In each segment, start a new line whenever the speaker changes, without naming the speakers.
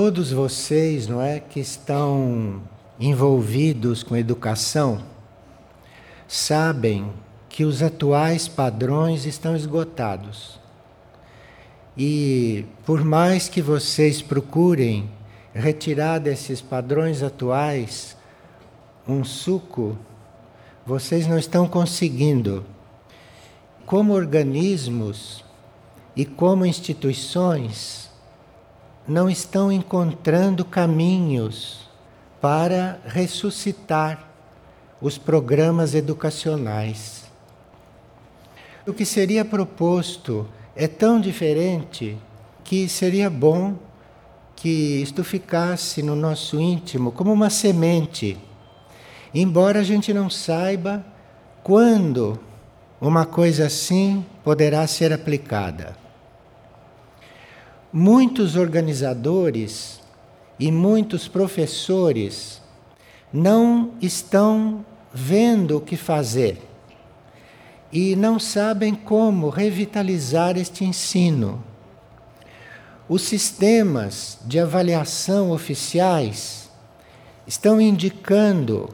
Todos vocês, não é, que estão envolvidos com educação, sabem que os atuais padrões estão esgotados. E por mais que vocês procurem retirar desses padrões atuais um suco, vocês não estão conseguindo. Como organismos e como instituições, não estão encontrando caminhos para ressuscitar os programas educacionais. O que seria proposto é tão diferente que seria bom que isto ficasse no nosso íntimo como uma semente, embora a gente não saiba quando uma coisa assim poderá ser aplicada. Muitos organizadores e muitos professores não estão vendo o que fazer e não sabem como revitalizar este ensino. Os sistemas de avaliação oficiais estão indicando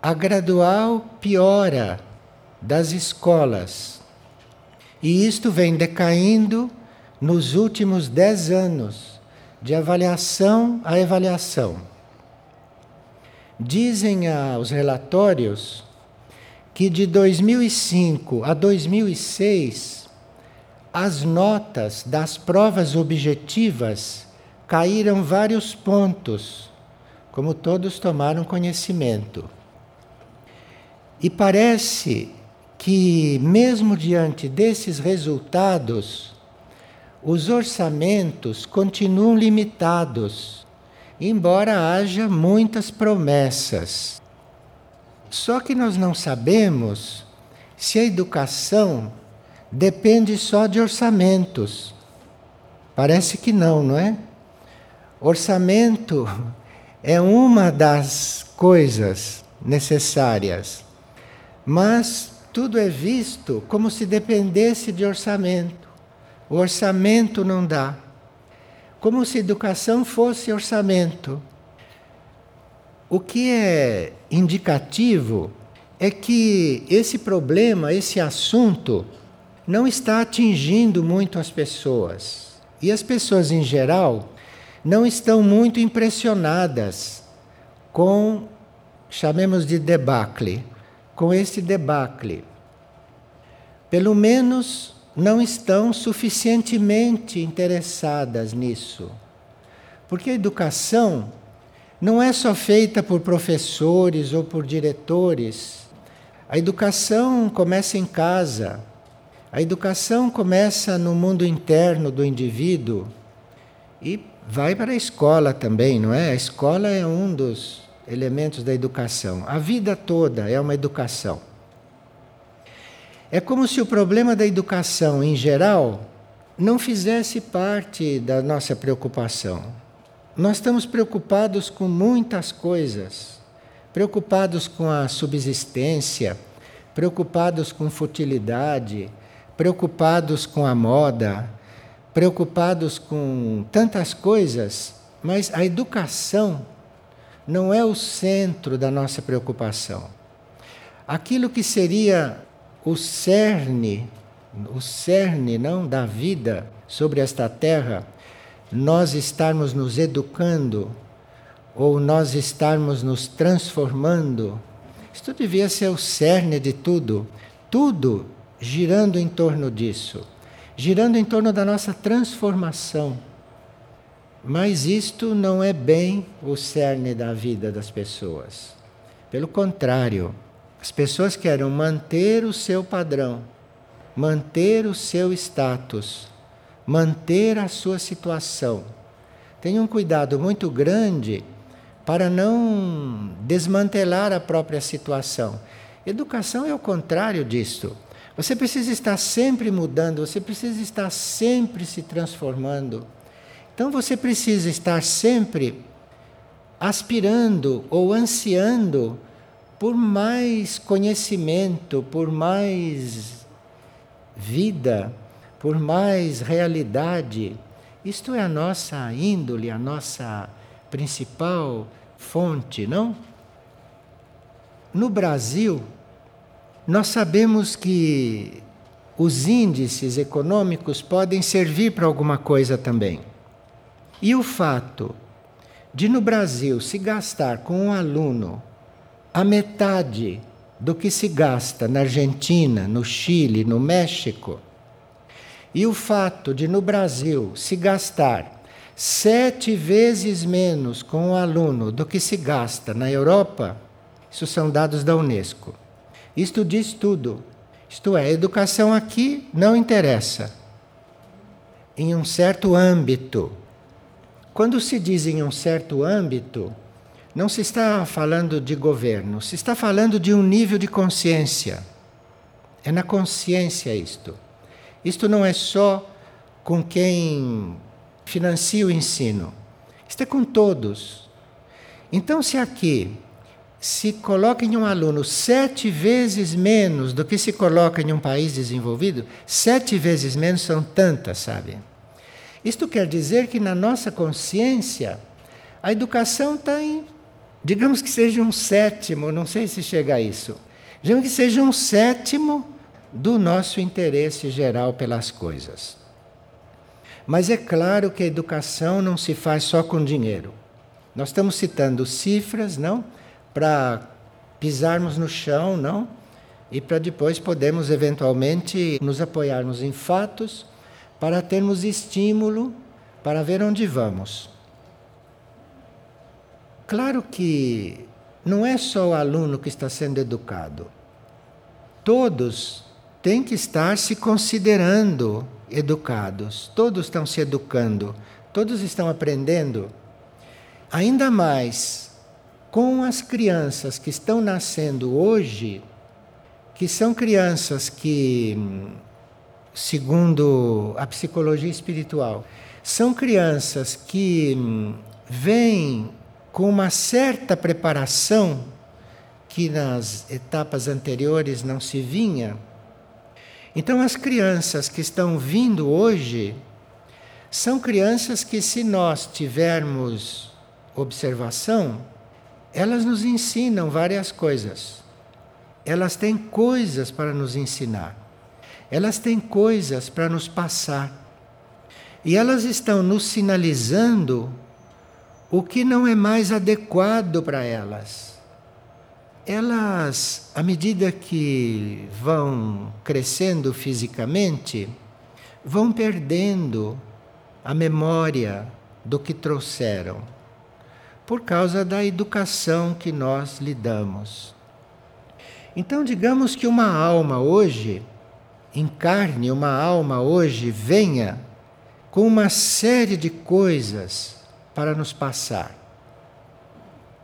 a gradual piora das escolas. E isto vem decaindo nos últimos dez anos, de avaliação a avaliação. Dizem os relatórios que de 2005 a 2006 as notas das provas objetivas caíram vários pontos, como todos tomaram conhecimento. E parece que, mesmo diante desses resultados, os orçamentos continuam limitados, embora haja muitas promessas. Só que nós não sabemos se a educação depende só de orçamentos. Parece que não, não é? Orçamento é uma das coisas necessárias, mas tudo é visto como se dependesse de orçamento. O orçamento não dá. Como se educação fosse orçamento. O que é indicativo é que esse problema, esse assunto, não está atingindo muito as pessoas. E as pessoas em geral não estão muito impressionadas com, chamemos de debacle, com esse debacle. Pelo menos não estão suficientemente interessadas nisso. Porque a educação não é só feita por professores ou por diretores. A educação começa em casa. A educação começa no mundo interno do indivíduo e vai para a escola também, não é? A escola é um dos elementos da educação. A vida toda é uma educação. É como se o problema da educação em geral não fizesse parte da nossa preocupação. Nós estamos preocupados com muitas coisas, preocupados com a subsistência, preocupados com futilidade, preocupados com a moda, preocupados com tantas coisas, mas a educação não é o centro da nossa preocupação. Aquilo que seria o cerne, o cerne não da vida sobre esta terra, nós estarmos nos educando ou nós estarmos nos transformando, isto devia ser o cerne de tudo, tudo girando em torno disso, girando em torno da nossa transformação. Mas isto não é bem o cerne da vida das pessoas. Pelo contrário, as pessoas querem manter o seu padrão, manter o seu status, manter a sua situação. Tenha um cuidado muito grande para não desmantelar a própria situação. Educação é o contrário disto. Você precisa estar sempre mudando, você precisa estar sempre se transformando. Então você precisa estar sempre aspirando ou ansiando por mais conhecimento, por mais vida, por mais realidade Isto é a nossa índole, a nossa principal fonte, não? No Brasil, nós sabemos que os índices econômicos podem servir para alguma coisa também. E o fato de no Brasil se gastar com um aluno a metade do que se gasta na Argentina, no Chile, no México, e o fato de no Brasil se gastar sete vezes menos com o aluno do que se gasta na Europa, isso são dados da Unesco. Isto diz tudo. Isto é, educação aqui não interessa. Em um certo âmbito. Quando se diz em um certo âmbito, não se está falando de governo, se está falando de um nível de consciência. É na consciência isto. Isto não é só com quem financia o ensino. Isto é com todos. Então, se aqui se coloca em um aluno sete vezes menos do que se coloca em um país desenvolvido, sete vezes menos são tantas, sabe? Isto quer dizer que na nossa consciência a educação está em, digamos que seja um sétimo, não sei se chega a isso, digamos que seja um sétimo do nosso interesse geral pelas coisas. Mas é claro que a educação não se faz só com dinheiro. Nós estamos citando cifras, não? para pisarmos no chão, não? E para depois podermos eventualmente nos apoiarmos em fatos para termos estímulo para ver onde vamos. Claro que não é só o aluno que está sendo educado. Todos têm que estar se considerando educados. Todos estão se educando, todos estão aprendendo. Ainda mais com as crianças que estão nascendo hoje, que são crianças que, segundo a psicologia espiritual, são crianças que vêm com uma certa preparação que nas etapas anteriores não se vinha. Então, as crianças que estão vindo hoje são crianças que, se nós tivermos observação, elas nos ensinam várias coisas. Elas têm coisas para nos ensinar. Elas têm coisas para nos passar. E elas estão nos sinalizando o que não é mais adequado para elas. Elas, à medida que vão crescendo fisicamente, vão perdendo a memória do que trouxeram por causa da educação que nós lhe damos. Então, digamos que uma alma hoje encarne, uma alma hoje venha com uma série de coisas para nos passar.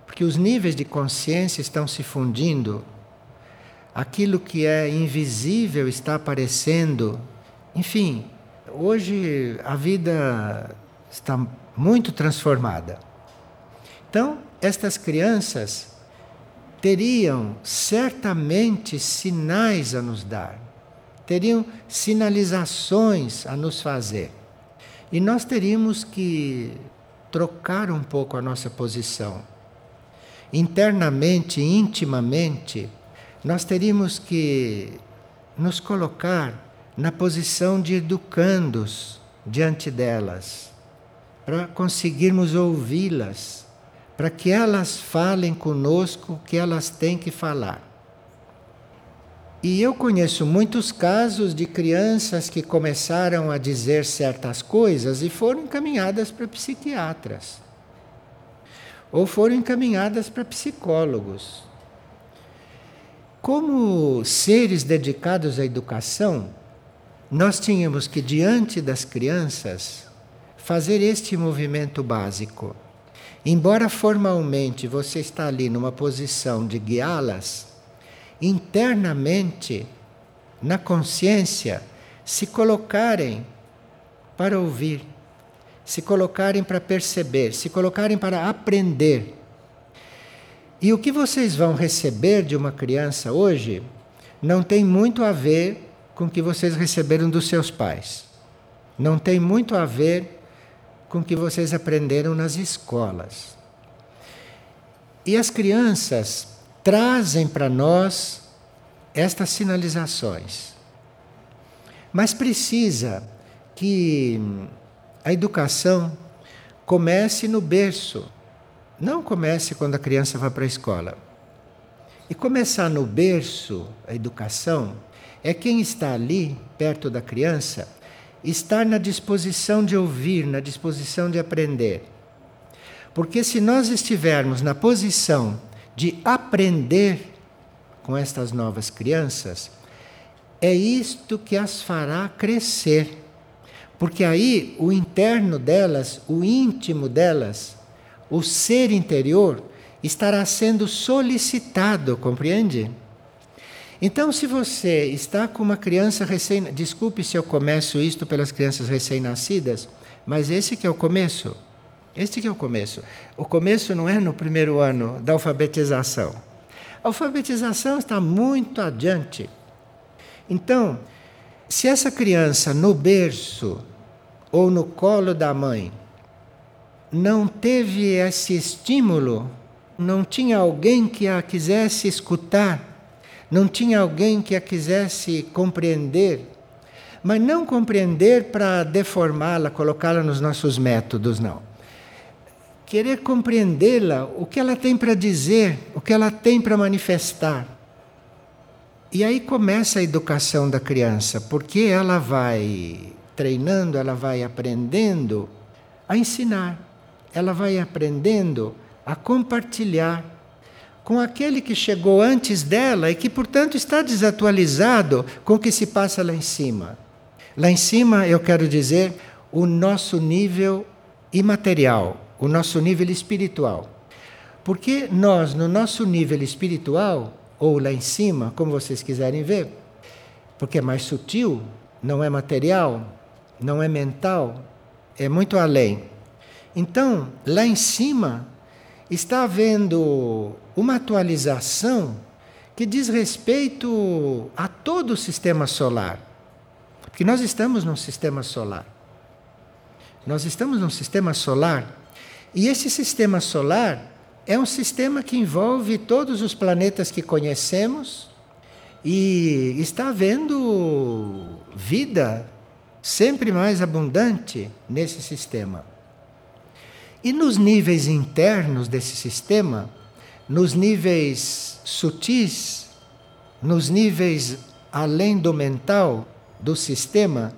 Porque os níveis de consciência estão se fundindo, aquilo que é invisível está aparecendo. Enfim, hoje a vida está muito transformada. Então, estas crianças teriam certamente sinais a nos dar, teriam sinalizações a nos fazer. E nós teríamos que trocar um pouco a nossa posição. Internamente, intimamente, nós teríamos que nos colocar na posição de educandos diante delas, para conseguirmos ouvi-las para que elas falem conosco o que elas têm que falar. E eu conheço muitos casos de crianças que começaram a dizer certas coisas e foram encaminhadas para psiquiatras. Ou foram encaminhadas para psicólogos. Como seres dedicados à educação, nós tínhamos que, diante das crianças, fazer este movimento básico Embora formalmente você está ali numa posição de guiá-las, internamente, na consciência, se colocarem para ouvir, se colocarem para perceber, se colocarem para aprender. E o que vocês vão receber de uma criança hoje não tem muito a ver com o que vocês receberam dos seus pais. Não tem muito a ver com que vocês aprenderam nas escolas. E as crianças trazem para nós estas sinalizações. Mas precisa que a educação comece no berço, não comece quando a criança vai para a escola. E começar no berço, a educação, é quem está ali, perto da criança, estar na disposição de ouvir, na disposição de aprender. Porque se nós estivermos na posição de aprender com estas novas crianças, é isto que as fará crescer. Porque aí o interno delas, o íntimo delas, o ser interior, estará sendo solicitado, compreende? Então, se você está com uma criança recém, desculpe se eu começo isto pelas crianças recém-nascidas, mas esse que é o começo. Este que é o começo. O começo não é no primeiro ano da alfabetização. A alfabetização está muito adiante. Então, se essa criança no berço ou no colo da mãe não teve esse estímulo, não tinha alguém que a quisesse escutar, não tinha alguém que a quisesse compreender, mas não compreender para deformá-la, colocá-la nos nossos métodos, não. Querer compreendê-la, o que ela tem para dizer, o que ela tem para manifestar. E aí começa a educação da criança, porque ela vai treinando, ela vai aprendendo a ensinar, ela vai aprendendo a compartilhar com aquele que chegou antes dela e que, portanto, está desatualizado com o que se passa lá em cima. Lá em cima, eu quero dizer, o nosso nível imaterial, o nosso nível espiritual. Porque nós, no nosso nível espiritual, ou lá em cima, como vocês quiserem ver, porque é mais sutil, não é material, não é mental, é muito além. Então, lá em cima, está havendo uma atualização que diz respeito a todo o sistema solar. Porque nós estamos num sistema solar. Nós estamos num sistema solar. E esse sistema solar é um sistema que envolve todos os planetas que conhecemos e está havendo vida sempre mais abundante nesse sistema. E nos níveis internos desse sistema, nos níveis sutis, nos níveis além do mental do sistema,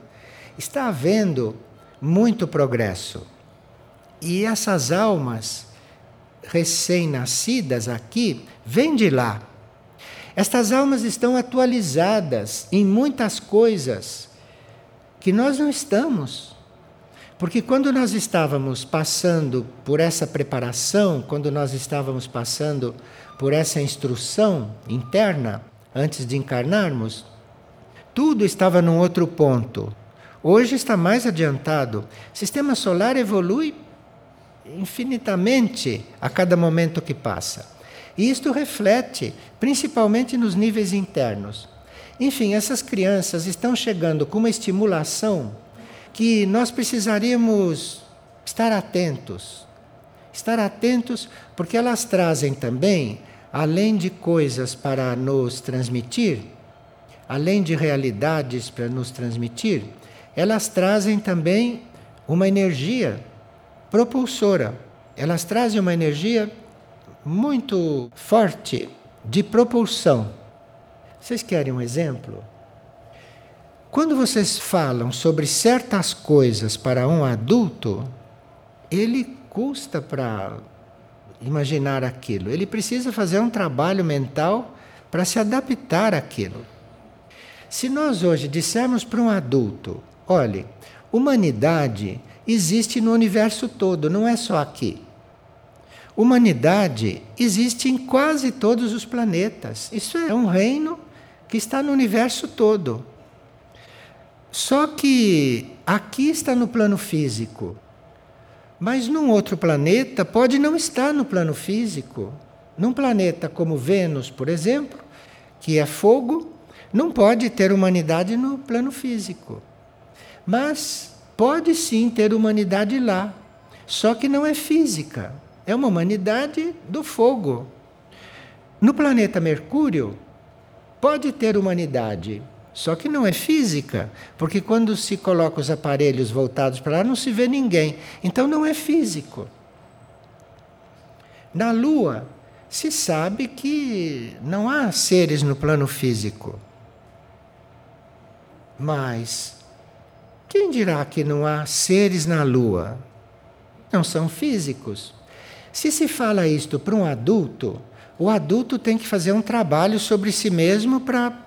está havendo muito progresso. E essas almas recém-nascidas aqui vêm de lá. Estas almas estão atualizadas em muitas coisas que nós não estamos. Porque quando nós estávamos passando por essa preparação, quando nós estávamos passando por essa instrução interna, antes de encarnarmos, tudo estava num outro ponto. Hoje está mais adiantado. O sistema solar evolui infinitamente a cada momento que passa. E isto reflete principalmente nos níveis internos. Enfim, essas crianças estão chegando com uma estimulação que nós precisaríamos estar atentos. Estar atentos porque elas trazem também, além de coisas para nos transmitir, além de realidades para nos transmitir, elas trazem também uma energia propulsora. Elas trazem uma energia muito forte de propulsão. Vocês querem um exemplo? Quando vocês falam sobre certas coisas para um adulto, ele custa para imaginar aquilo. Ele precisa fazer um trabalho mental para se adaptar àquilo. Se nós hoje dissermos para um adulto, olhe, humanidade existe no universo todo, não é só aqui. Humanidade existe em quase todos os planetas. Isso é um reino que está no universo todo. Só que aqui está no plano físico. Mas num outro planeta pode não estar no plano físico. Num planeta como Vênus, por exemplo, que é fogo, não pode ter humanidade no plano físico. Mas pode sim ter humanidade lá, só que não é física, é uma humanidade do fogo. No planeta Mercúrio, pode ter humanidade, só que não é física, porque quando se coloca os aparelhos voltados para lá, não se vê ninguém. Então não é físico. Na Lua, se sabe que não há seres no plano físico. Mas quem dirá que não há seres na Lua? Não são físicos. Se se fala isto para um adulto, o adulto tem que fazer um trabalho sobre si mesmo para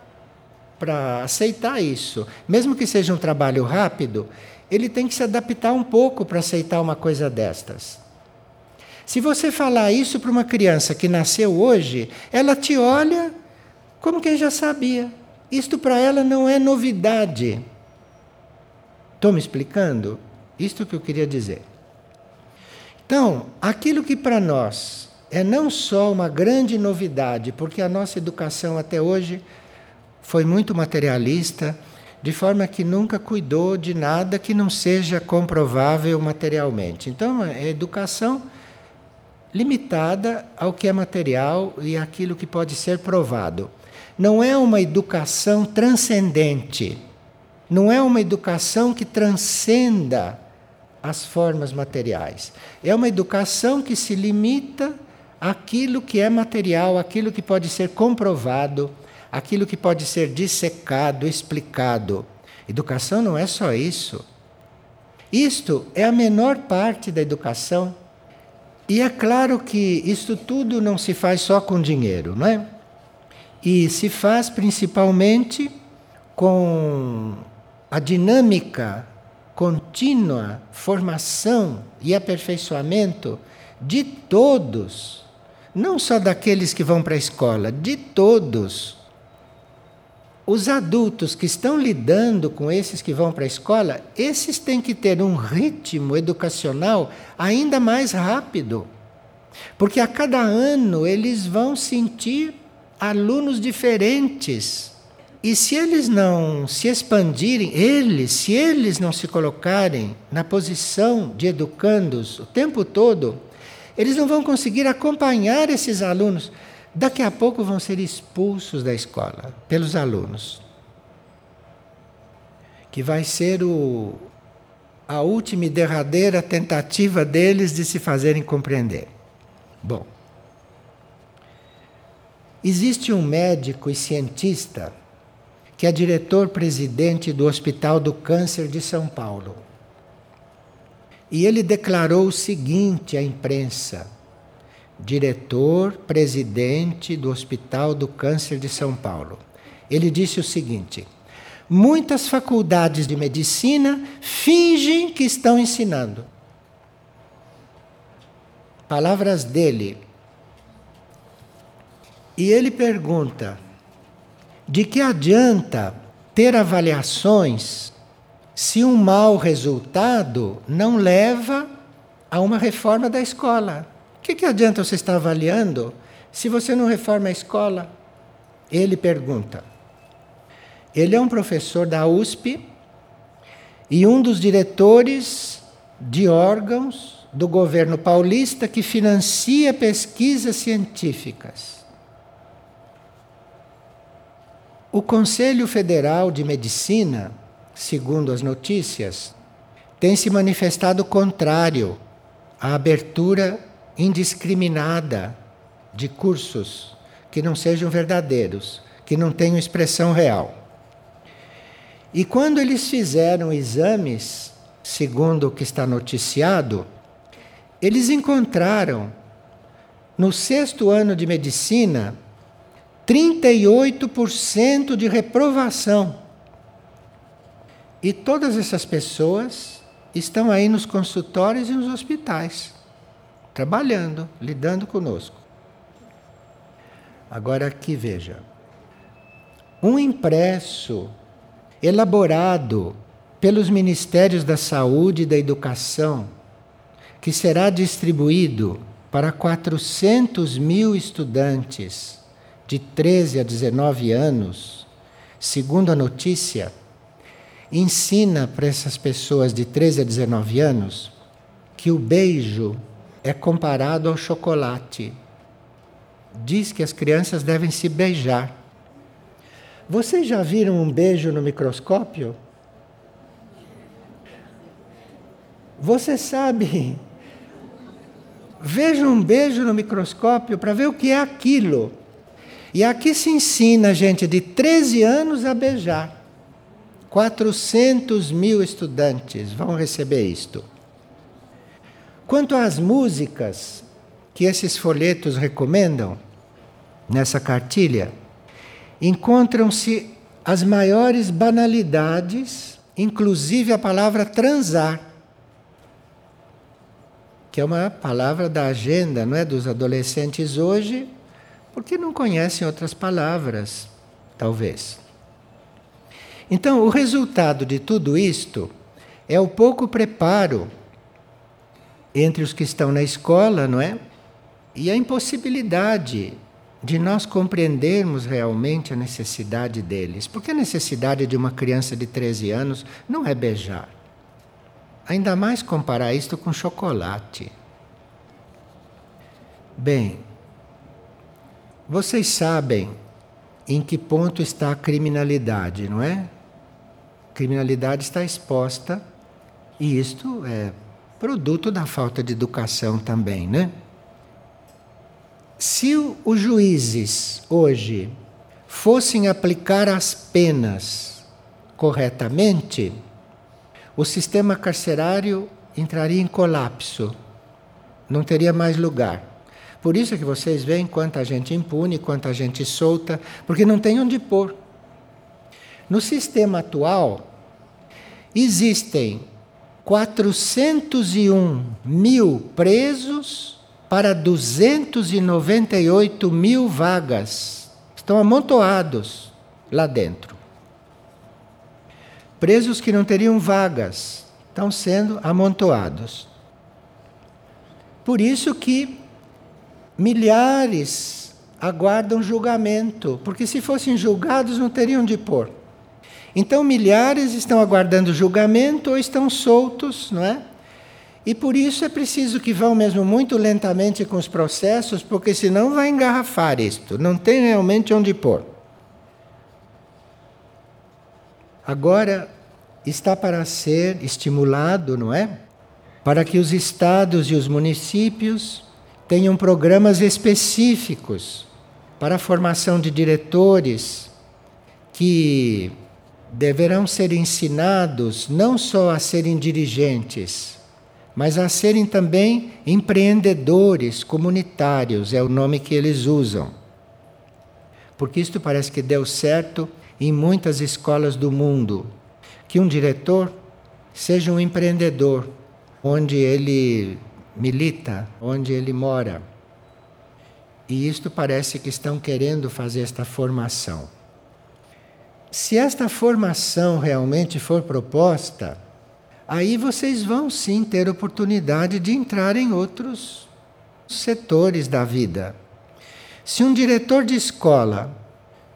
para aceitar isso. Mesmo que seja um trabalho rápido, ele tem que se adaptar um pouco para aceitar uma coisa destas. Se você falar isso para uma criança que nasceu hoje, ela te olha como quem já sabia. Isto para ela não é novidade. Estou me explicando? Isto que eu queria dizer. Então, aquilo que para nós é não só uma grande novidade, porque a nossa educação até hoje foi muito materialista, de forma que nunca cuidou de nada que não seja comprovável materialmente. Então, é educação limitada ao que é material e aquilo que pode ser provado. Não é uma educação transcendente. Não é uma educação que transcenda as formas materiais. É uma educação que se limita àquilo que é material, aquilo que pode ser comprovado, aquilo que pode ser dissecado, explicado. Educação não é só isso. Isto é a menor parte da educação. E é claro que isto tudo não se faz só com dinheiro, não é? E se faz principalmente com a dinâmica contínua formação e aperfeiçoamento de todos, não só daqueles que vão para a escola, de todos. Os adultos que estão lidando com esses que vão para a escola, esses têm que ter um ritmo educacional ainda mais rápido. Porque a cada ano eles vão sentir alunos diferentes. E se eles não se expandirem, eles, se eles não se colocarem na posição de educandos o tempo todo, eles não vão conseguir acompanhar esses alunos daqui a pouco vão ser expulsos da escola pelos alunos. Que vai ser o, a última e derradeira tentativa deles de se fazerem compreender. Bom, existe um médico e cientista que é diretor-presidente do Hospital do Câncer de São Paulo. E ele declarou o seguinte à imprensa diretor presidente do Hospital do Câncer de São Paulo. Ele disse o seguinte: muitas faculdades de medicina fingem que estão ensinando. Palavras dele. E ele pergunta: de que adianta ter avaliações se um mau resultado não leva a uma reforma da escola? O que, que adianta você estar avaliando se você não reforma a escola? Ele pergunta. Ele é um professor da USP e um dos diretores de órgãos do governo paulista que financia pesquisas científicas. O Conselho Federal de Medicina, segundo as notícias, tem se manifestado contrário à abertura indiscriminada de cursos que não sejam verdadeiros, que não tenham expressão real. E quando eles fizeram exames, segundo o que está noticiado, eles encontraram no sexto ano de medicina 38% de reprovação. E todas essas pessoas estão aí nos consultórios e nos hospitais trabalhando, lidando conosco. Agora aqui veja. Um impresso elaborado pelos Ministérios da Saúde e da Educação, que será distribuído para 400 mil estudantes de 13 a 19 anos, segundo a notícia, ensina para essas pessoas de 13 a 19 anos que o beijo é comparado ao chocolate. Diz que as crianças devem se beijar. Vocês já viram um beijo no microscópio? Você sabe. Veja um beijo no microscópio para ver o que é aquilo. E aqui se ensina gente de 13 anos a beijar. 400 mil estudantes vão receber isto. Quanto às músicas que esses folhetos recomendam, nessa cartilha, encontram-se as maiores banalidades, inclusive a palavra transar, que é uma palavra da agenda, não é, dos adolescentes hoje, porque não conhecem outras palavras, talvez. Então, o resultado de tudo isto é o pouco preparo entre os que estão na escola, não é? E a impossibilidade de nós compreendermos realmente a necessidade deles. Porque a necessidade de uma criança de 13 anos não é beijar. Ainda mais comparar isto com chocolate. Bem, vocês sabem em que ponto está a criminalidade, não é? criminalidade está exposta e isto é produto da falta de educação também, né? Se os juízes hoje fossem aplicar as penas corretamente, o sistema carcerário entraria em colapso, não teria mais lugar. Por isso que vocês veem quanta gente impune, quanta gente solta, porque não tem onde pôr. No sistema atual, existem 401 mil presos para 298 mil vagas. Estão amontoados lá dentro. Presos que não teriam vagas estão sendo amontoados. Por isso que milhares aguardam julgamento, porque se fossem julgados não teriam de pôr. Então, milhares estão aguardando julgamento ou estão soltos, não é? E por isso é preciso que vão mesmo muito lentamente com os processos, porque senão vai engarrafar isto, não tem realmente onde pôr. Agora está para ser estimulado, não é? Para que os estados e os municípios tenham programas específicos para a formação de diretores que deverão ser ensinados não só a serem dirigentes, mas a serem também empreendedores comunitários, é o nome que eles usam. Porque isto parece que deu certo em muitas escolas do mundo, que um diretor seja um empreendedor, onde ele milita, onde ele mora. E isto parece que estão querendo fazer esta formação. Se esta formação realmente for proposta, aí vocês vão sim ter oportunidade de entrar em outros setores da vida. Se um diretor de escola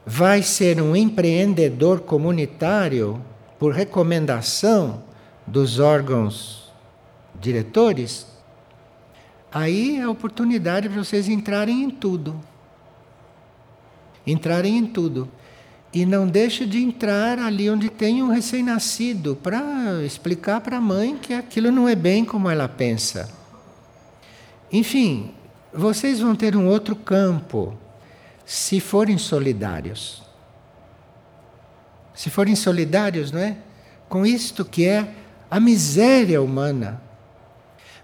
vai ser um empreendedor comunitário por recomendação dos órgãos diretores, aí é a oportunidade para vocês entrarem em tudo. Entrarem em tudo. E não deixe de entrar ali onde tem um recém-nascido para explicar para a mãe que aquilo não é bem como ela pensa. Enfim, vocês vão ter um outro campo se forem solidários. Se forem solidários, não é? Com isto que é a miséria humana.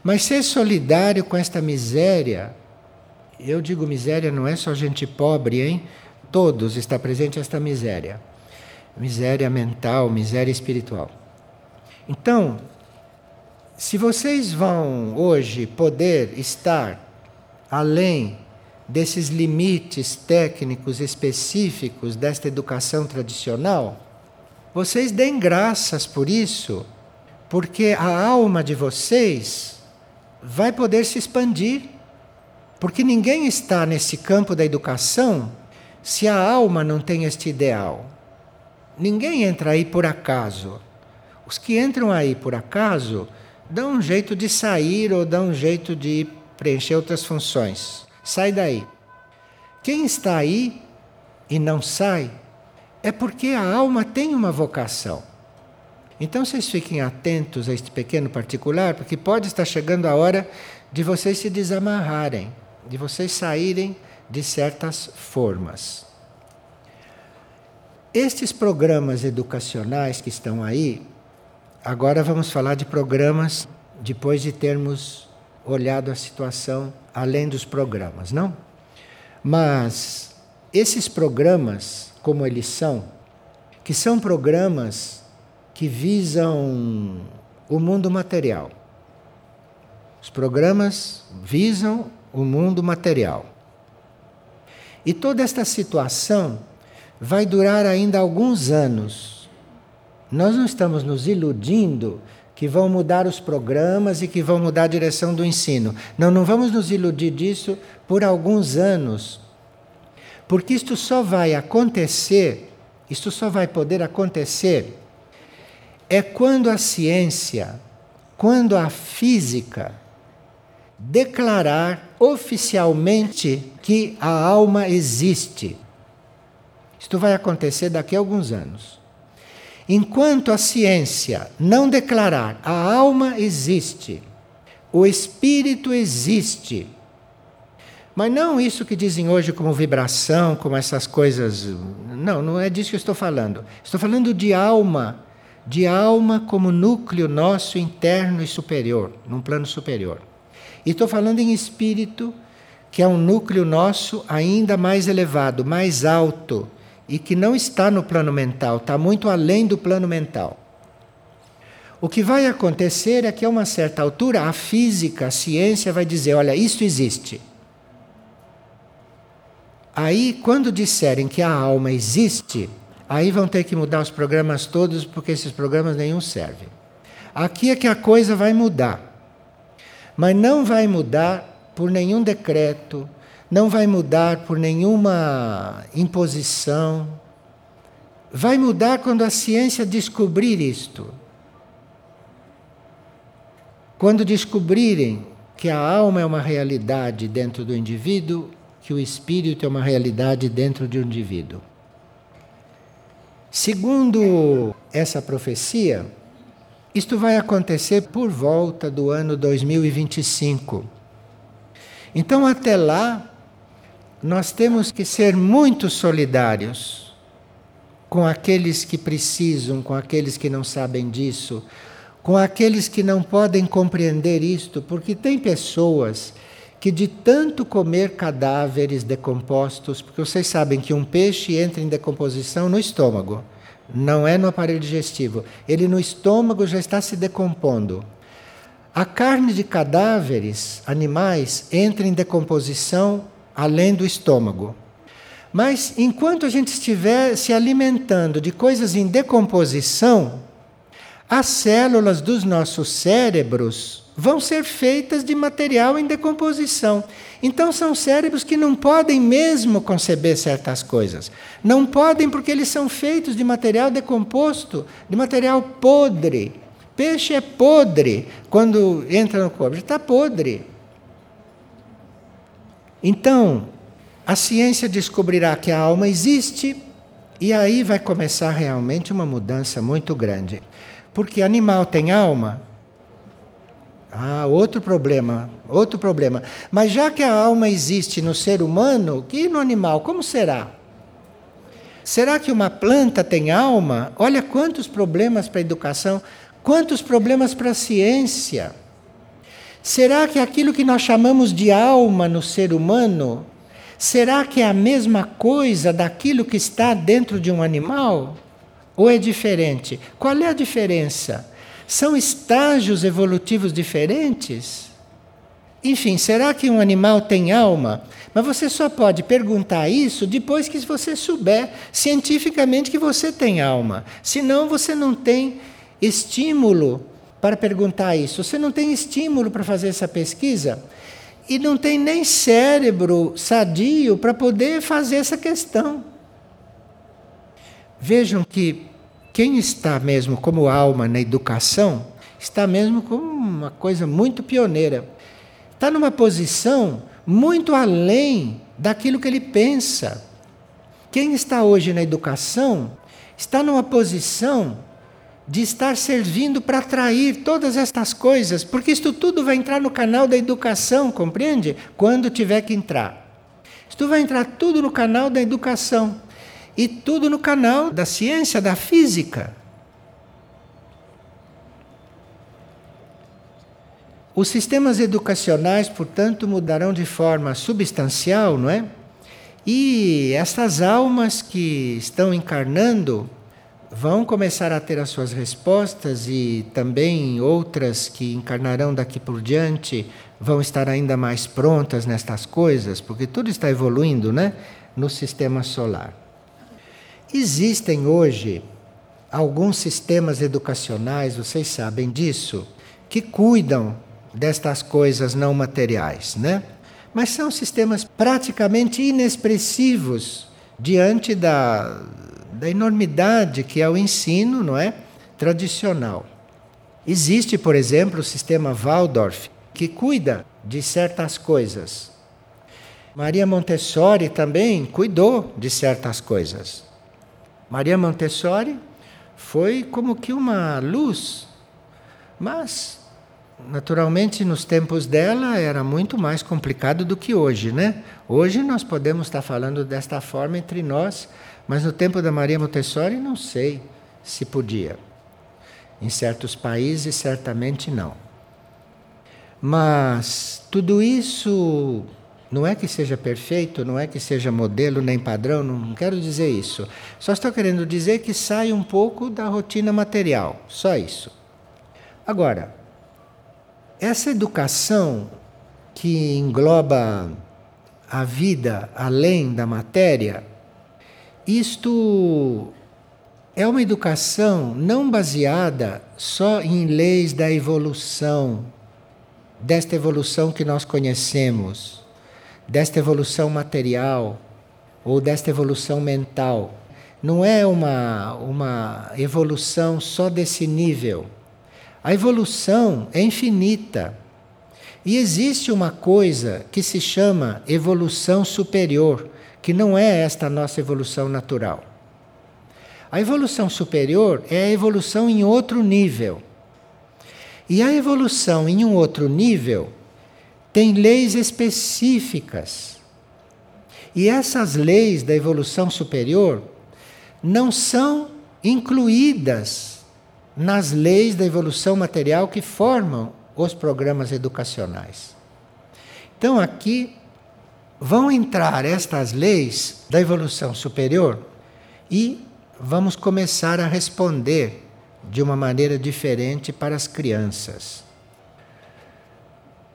Mas ser solidário com esta miséria, eu digo miséria não é só gente pobre, hein? todos está presente esta miséria. Miséria mental, miséria espiritual. Então, se vocês vão hoje poder estar além desses limites técnicos específicos desta educação tradicional, vocês deem graças por isso, porque a alma de vocês vai poder se expandir. Porque ninguém está nesse campo da educação se a alma não tem este ideal. Ninguém entra aí por acaso. Os que entram aí por acaso dão um jeito de sair ou dão um jeito de preencher outras funções. Sai daí. Quem está aí e não sai é porque a alma tem uma vocação. Então vocês fiquem atentos a este pequeno particular, porque pode estar chegando a hora de vocês se desamarrarem, de vocês saírem de certas formas. Estes programas educacionais que estão aí, agora vamos falar de programas depois de termos olhado a situação além dos programas, não? Mas esses programas, como eles são, que são programas que visam o mundo material. Os programas visam o mundo material. E toda esta situação vai durar ainda alguns anos. Nós não estamos nos iludindo que vão mudar os programas e que vão mudar a direção do ensino. Não, não vamos nos iludir disso por alguns anos. Porque isto só vai acontecer, isto só vai poder acontecer é quando a ciência, quando a física declarar oficialmente que a alma existe. Isto vai acontecer daqui a alguns anos. Enquanto a ciência não declarar a alma existe, o espírito existe, mas não isso que dizem hoje como vibração, como essas coisas. Não, não é disso que eu estou falando. Estou falando de alma de alma como núcleo nosso interno e superior, num plano superior. E estou falando em espírito, que é um núcleo nosso ainda mais elevado, mais alto, e que não está no plano mental, está muito além do plano mental. O que vai acontecer é que a uma certa altura a física, a ciência vai dizer: olha, isto existe. Aí, quando disserem que a alma existe, Aí vão ter que mudar os programas todos, porque esses programas nenhum servem. Aqui é que a coisa vai mudar. Mas não vai mudar por nenhum decreto, não vai mudar por nenhuma imposição. Vai mudar quando a ciência descobrir isto. Quando descobrirem que a alma é uma realidade dentro do indivíduo, que o espírito é uma realidade dentro de um indivíduo. Segundo essa profecia, isto vai acontecer por volta do ano 2025. Então, até lá, nós temos que ser muito solidários com aqueles que precisam, com aqueles que não sabem disso, com aqueles que não podem compreender isto, porque tem pessoas que de tanto comer cadáveres decompostos, porque vocês sabem que um peixe entra em decomposição no estômago, não é no aparelho digestivo. Ele no estômago já está se decompondo. A carne de cadáveres, animais, entra em decomposição além do estômago. Mas enquanto a gente estiver se alimentando de coisas em decomposição, as células dos nossos cérebros vão ser feitas de material em decomposição. Então são cérebros que não podem mesmo conceber certas coisas. Não podem porque eles são feitos de material decomposto, de material podre. Peixe é podre quando entra no corpo, está podre. Então, a ciência descobrirá que a alma existe e aí vai começar realmente uma mudança muito grande. Porque animal tem alma? Ah, outro problema, outro problema. Mas já que a alma existe no ser humano, e no animal, como será? Será que uma planta tem alma? Olha quantos problemas para a educação, quantos problemas para a ciência. Será que aquilo que nós chamamos de alma no ser humano, será que é a mesma coisa daquilo que está dentro de um animal? Ou é diferente? Qual é a diferença? São estágios evolutivos diferentes? Enfim, será que um animal tem alma? Mas você só pode perguntar isso depois que você souber cientificamente que você tem alma. Senão você não tem estímulo para perguntar isso. Você não tem estímulo para fazer essa pesquisa e não tem nem cérebro sadio para poder fazer essa questão. Vejam que quem está mesmo como alma na educação, está mesmo como uma coisa muito pioneira. Está numa posição muito além daquilo que ele pensa. Quem está hoje na educação está numa posição de estar servindo para atrair todas estas coisas, porque isto tudo vai entrar no canal da educação, compreende? Quando tiver que entrar. Isto vai entrar tudo no canal da educação e tudo no canal da ciência, da física. Os sistemas educacionais, portanto, mudarão de forma substancial, não é? E essas almas que estão encarnando vão começar a ter as suas respostas e também outras que encarnarão daqui por diante vão estar ainda mais prontas nestas coisas, porque tudo está evoluindo, né, no sistema solar. Existem hoje alguns sistemas educacionais, vocês sabem disso, que cuidam destas coisas não materiais, né? Mas são sistemas praticamente inexpressivos diante da, da enormidade que é o ensino, não é? Tradicional. Existe, por exemplo, o sistema Waldorf, que cuida de certas coisas. Maria Montessori também cuidou de certas coisas. Maria Montessori foi como que uma luz, mas Naturalmente, nos tempos dela era muito mais complicado do que hoje, né? Hoje nós podemos estar falando desta forma entre nós, mas no tempo da Maria Montessori não sei se podia. Em certos países, certamente não. Mas tudo isso não é que seja perfeito, não é que seja modelo nem padrão, não quero dizer isso. Só estou querendo dizer que sai um pouco da rotina material, só isso. Agora, essa educação que engloba a vida além da matéria, isto é uma educação não baseada só em leis da evolução, desta evolução que nós conhecemos, desta evolução material ou desta evolução mental. Não é uma, uma evolução só desse nível a evolução é infinita. E existe uma coisa que se chama evolução superior, que não é esta nossa evolução natural. A evolução superior é a evolução em outro nível. E a evolução em um outro nível tem leis específicas. E essas leis da evolução superior não são incluídas nas leis da evolução material que formam os programas educacionais. Então aqui vão entrar estas leis da evolução superior e vamos começar a responder de uma maneira diferente para as crianças.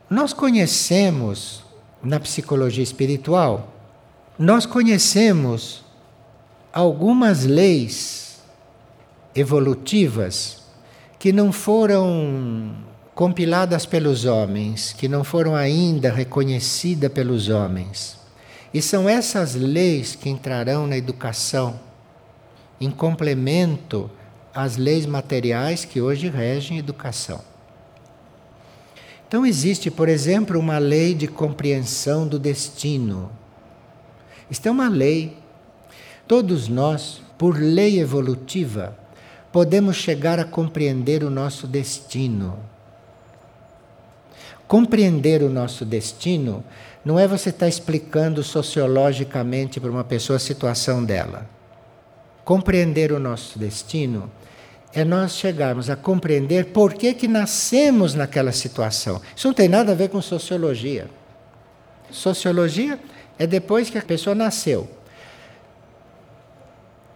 Nós conhecemos na psicologia espiritual, nós conhecemos algumas leis evolutivas que não foram compiladas pelos homens, que não foram ainda reconhecidas pelos homens. E são essas leis que entrarão na educação, em complemento às leis materiais que hoje regem a educação. Então, existe, por exemplo, uma lei de compreensão do destino. Isto é uma lei. Todos nós, por lei evolutiva, podemos chegar a compreender o nosso destino. Compreender o nosso destino não é você estar explicando sociologicamente para uma pessoa a situação dela. Compreender o nosso destino é nós chegarmos a compreender por que, que nascemos naquela situação. Isso não tem nada a ver com sociologia. Sociologia é depois que a pessoa nasceu.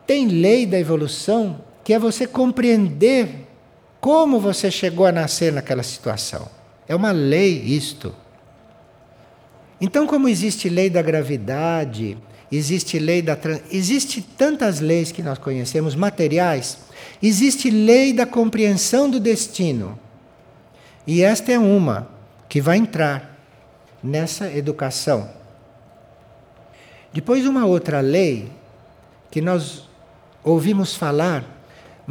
Tem lei da evolução que é você compreender como você chegou a nascer naquela situação. É uma lei isto. Então, como existe lei da gravidade, existe lei da existe tantas leis que nós conhecemos materiais, existe lei da compreensão do destino. E esta é uma que vai entrar nessa educação. Depois uma outra lei que nós ouvimos falar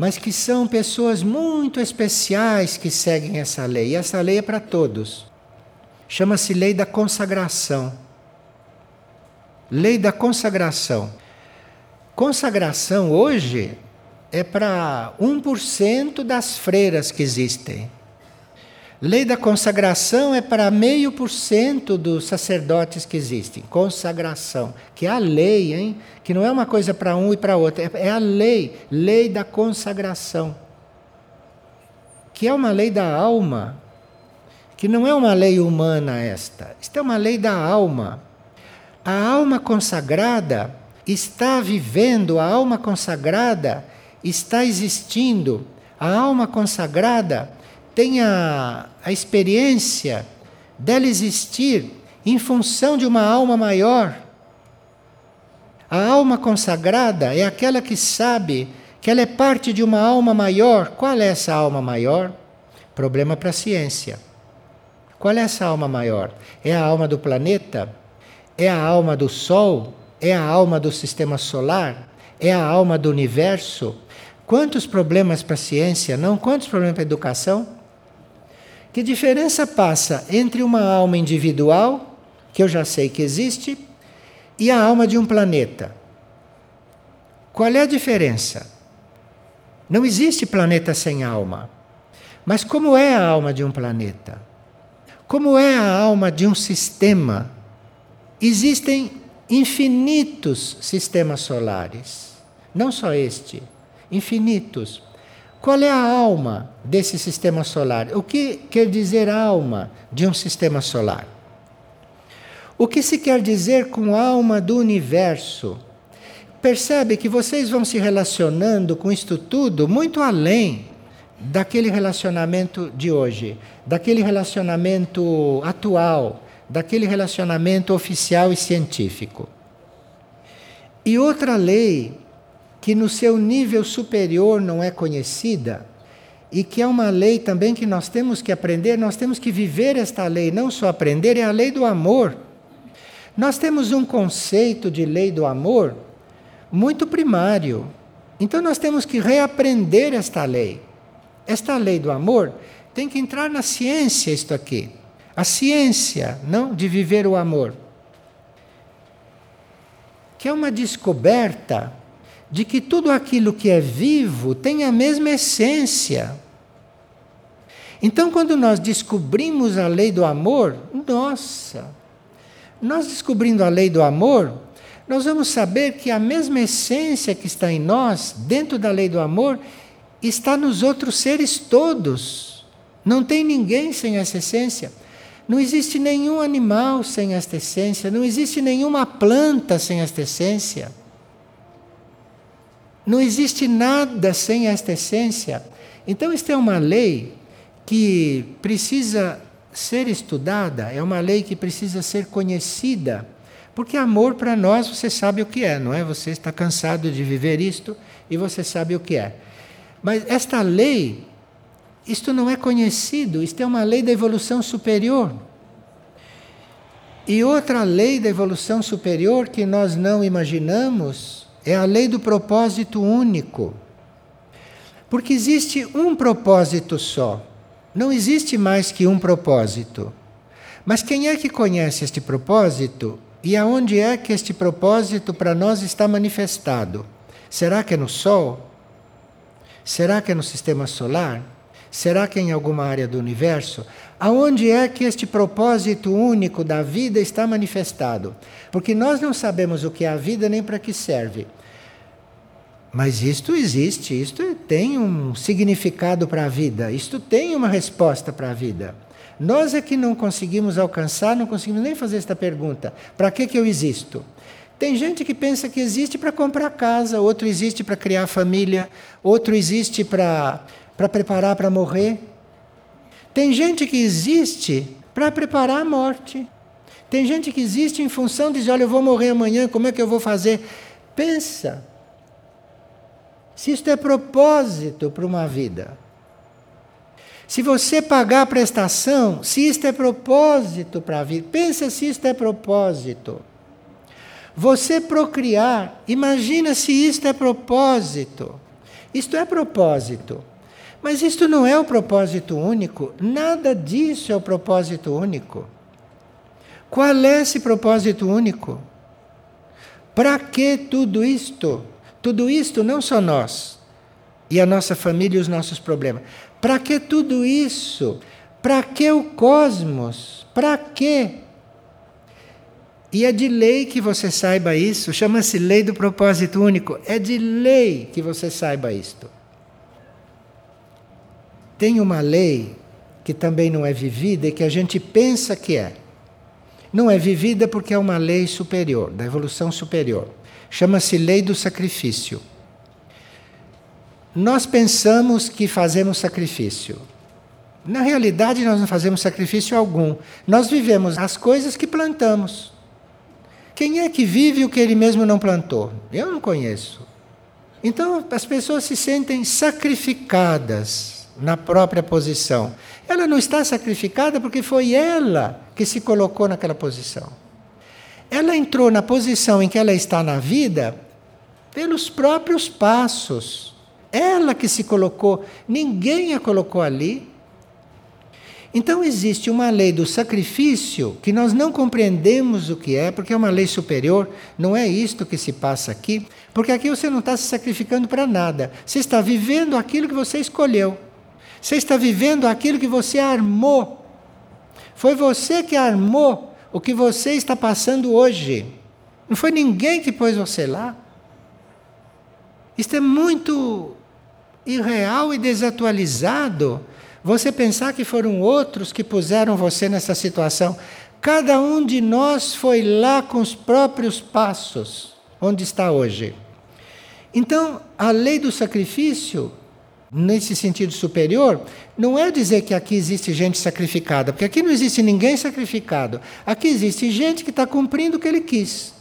mas que são pessoas muito especiais que seguem essa lei. E essa lei é para todos. Chama-se lei da consagração. Lei da consagração. Consagração hoje é para 1% das freiras que existem. Lei da consagração é para meio por cento dos sacerdotes que existem. Consagração, que é a lei, hein? Que não é uma coisa para um e para outro, é, é a lei, lei da consagração. Que é uma lei da alma, que não é uma lei humana esta. Isto é uma lei da alma. A alma consagrada está vivendo, a alma consagrada está existindo. A alma consagrada tem a, a experiência dela existir em função de uma alma maior. A alma consagrada é aquela que sabe que ela é parte de uma alma maior. Qual é essa alma maior? Problema para a ciência. Qual é essa alma maior? É a alma do planeta? É a alma do Sol? É a alma do sistema solar? É a alma do universo? Quantos problemas para a ciência, não? Quantos problemas para a educação? Que diferença passa entre uma alma individual, que eu já sei que existe, e a alma de um planeta? Qual é a diferença? Não existe planeta sem alma. Mas como é a alma de um planeta? Como é a alma de um sistema? Existem infinitos sistemas solares, não só este infinitos. Qual é a alma desse sistema solar? O que quer dizer alma de um sistema solar? O que se quer dizer com alma do universo? Percebe que vocês vão se relacionando com isto tudo muito além daquele relacionamento de hoje, daquele relacionamento atual, daquele relacionamento oficial e científico. E outra lei que no seu nível superior não é conhecida e que é uma lei também que nós temos que aprender, nós temos que viver esta lei, não só aprender, é a lei do amor. Nós temos um conceito de lei do amor muito primário. Então nós temos que reaprender esta lei. Esta lei do amor tem que entrar na ciência, isto aqui. A ciência, não de viver o amor. Que é uma descoberta de que tudo aquilo que é vivo tem a mesma essência. Então, quando nós descobrimos a lei do amor, nossa, nós descobrindo a lei do amor, nós vamos saber que a mesma essência que está em nós, dentro da lei do amor, está nos outros seres todos. Não tem ninguém sem essa essência. Não existe nenhum animal sem esta essência, não existe nenhuma planta sem esta essência. Não existe nada sem esta essência. Então, esta é uma lei que precisa ser estudada, é uma lei que precisa ser conhecida. Porque amor para nós você sabe o que é, não é? Você está cansado de viver isto e você sabe o que é. Mas esta lei, isto não é conhecido, isto é uma lei da evolução superior. E outra lei da evolução superior que nós não imaginamos é a lei do propósito único. Porque existe um propósito só. Não existe mais que um propósito. Mas quem é que conhece este propósito e aonde é que este propósito para nós está manifestado? Será que é no Sol? Será que é no sistema solar? Será que em alguma área do universo? Aonde é que este propósito único da vida está manifestado? Porque nós não sabemos o que é a vida nem para que serve. Mas isto existe, isto tem um significado para a vida, isto tem uma resposta para a vida. Nós é que não conseguimos alcançar, não conseguimos nem fazer esta pergunta: para que, que eu existo? Tem gente que pensa que existe para comprar casa, outro existe para criar família, outro existe para preparar para morrer. Tem gente que existe para preparar a morte. Tem gente que existe em função de dizer, olha, eu vou morrer amanhã, como é que eu vou fazer? Pensa. Se isto é propósito para uma vida. Se você pagar a prestação, se isto é propósito para a vida, pensa se isto é propósito. Você procriar, imagina se isto é propósito. Isto é propósito. Mas isto não é o propósito único, nada disso é o propósito único. Qual é esse propósito único? Para que tudo isto? Tudo isto não só nós e a nossa família e os nossos problemas. Para que tudo isso? Para que o cosmos? Para que? E é de lei que você saiba isso, chama-se lei do propósito único. É de lei que você saiba isto. Tem uma lei que também não é vivida e que a gente pensa que é. Não é vivida porque é uma lei superior, da evolução superior. Chama-se lei do sacrifício. Nós pensamos que fazemos sacrifício. Na realidade, nós não fazemos sacrifício algum. Nós vivemos as coisas que plantamos. Quem é que vive o que ele mesmo não plantou? Eu não conheço. Então, as pessoas se sentem sacrificadas na própria posição. Ela não está sacrificada porque foi ela que se colocou naquela posição. Ela entrou na posição em que ela está na vida pelos próprios passos. Ela que se colocou, ninguém a colocou ali. Então existe uma lei do sacrifício que nós não compreendemos o que é, porque é uma lei superior, não é isto que se passa aqui, porque aqui você não está se sacrificando para nada, você está vivendo aquilo que você escolheu. Você está vivendo aquilo que você armou. Foi você que armou o que você está passando hoje. Não foi ninguém que pôs você lá. Isto é muito irreal e desatualizado. Você pensar que foram outros que puseram você nessa situação. Cada um de nós foi lá com os próprios passos, onde está hoje. Então, a lei do sacrifício nesse sentido superior, não é dizer que aqui existe gente sacrificada, porque aqui não existe ninguém sacrificado. Aqui existe gente que está cumprindo o que ele quis,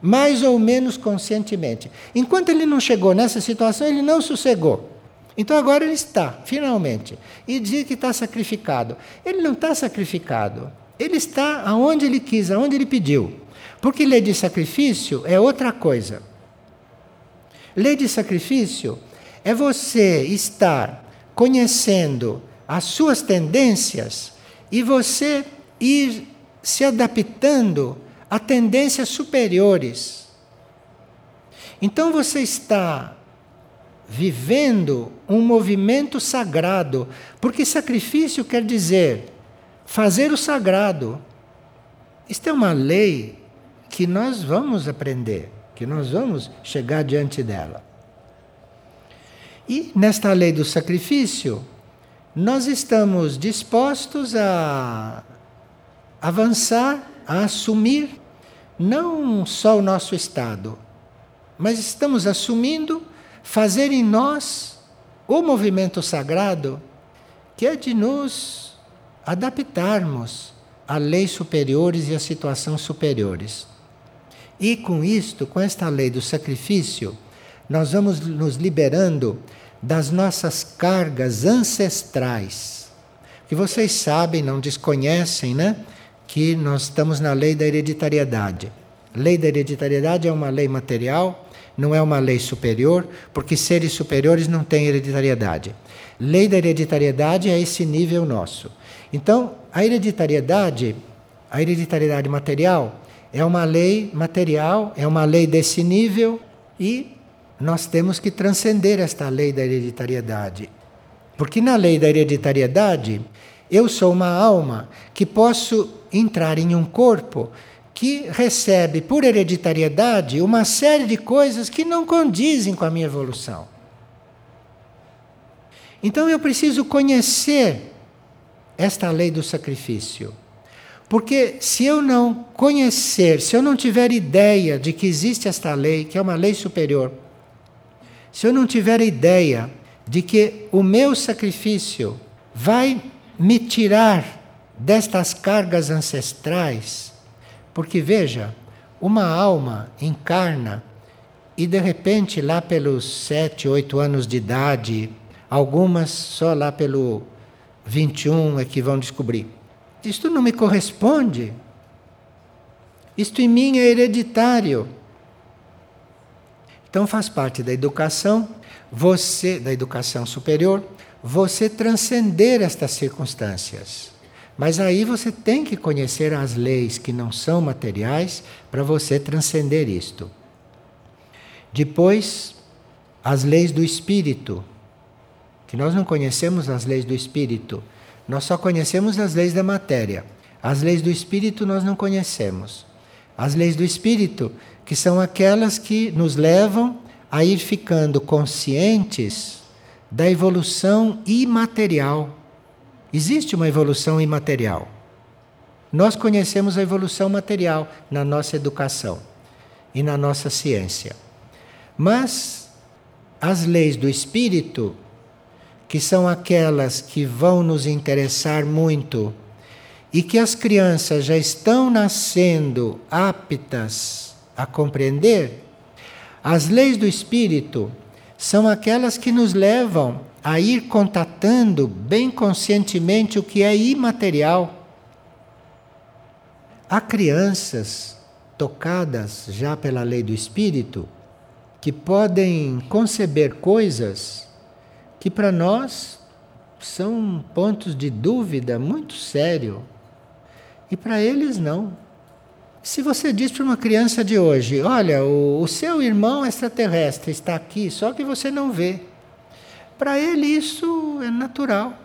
mais ou menos conscientemente. Enquanto ele não chegou nessa situação, ele não sossegou. Então agora ele está, finalmente, e diz que está sacrificado. Ele não está sacrificado. Ele está aonde ele quis, aonde ele pediu. Porque lei de sacrifício é outra coisa. Lei de sacrifício é você estar conhecendo as suas tendências e você ir se adaptando a tendências superiores. Então você está vivendo um movimento sagrado, porque sacrifício quer dizer fazer o sagrado. Isto é uma lei que nós vamos aprender, que nós vamos chegar diante dela. E nesta lei do sacrifício, nós estamos dispostos a avançar, a assumir não só o nosso estado, mas estamos assumindo fazer em nós o movimento sagrado que é de nos adaptarmos a leis superiores e a situações superiores. E com isto, com esta lei do sacrifício, nós vamos nos liberando das nossas cargas ancestrais. Que vocês sabem, não desconhecem, né? Que nós estamos na lei da hereditariedade. Lei da hereditariedade é uma lei material, não é uma lei superior, porque seres superiores não têm hereditariedade. Lei da hereditariedade é esse nível nosso. Então, a hereditariedade, a hereditariedade material, é uma lei material, é uma lei desse nível e nós temos que transcender esta lei da hereditariedade. Porque na lei da hereditariedade, eu sou uma alma que posso entrar em um corpo que recebe por hereditariedade uma série de coisas que não condizem com a minha evolução. Então eu preciso conhecer esta lei do sacrifício. Porque se eu não conhecer, se eu não tiver ideia de que existe esta lei, que é uma lei superior, se eu não tiver ideia de que o meu sacrifício vai me tirar destas cargas ancestrais, porque veja, uma alma encarna e de repente lá pelos sete, oito anos de idade, algumas só lá pelo 21 é que vão descobrir. Isto não me corresponde. Isto em mim é hereditário. Então faz parte da educação, você da educação superior, você transcender estas circunstâncias. Mas aí você tem que conhecer as leis que não são materiais para você transcender isto. Depois, as leis do espírito, que nós não conhecemos as leis do espírito, nós só conhecemos as leis da matéria. As leis do espírito nós não conhecemos. As leis do espírito, que são aquelas que nos levam a ir ficando conscientes da evolução imaterial Existe uma evolução imaterial. Nós conhecemos a evolução material na nossa educação e na nossa ciência. Mas as leis do espírito, que são aquelas que vão nos interessar muito e que as crianças já estão nascendo aptas a compreender, as leis do espírito são aquelas que nos levam a ir contatando bem conscientemente o que é imaterial. Há crianças tocadas já pela lei do espírito que podem conceber coisas que para nós são pontos de dúvida muito sério e para eles não. Se você diz para uma criança de hoje, olha, o, o seu irmão extraterrestre está aqui, só que você não vê. Para ele isso é natural.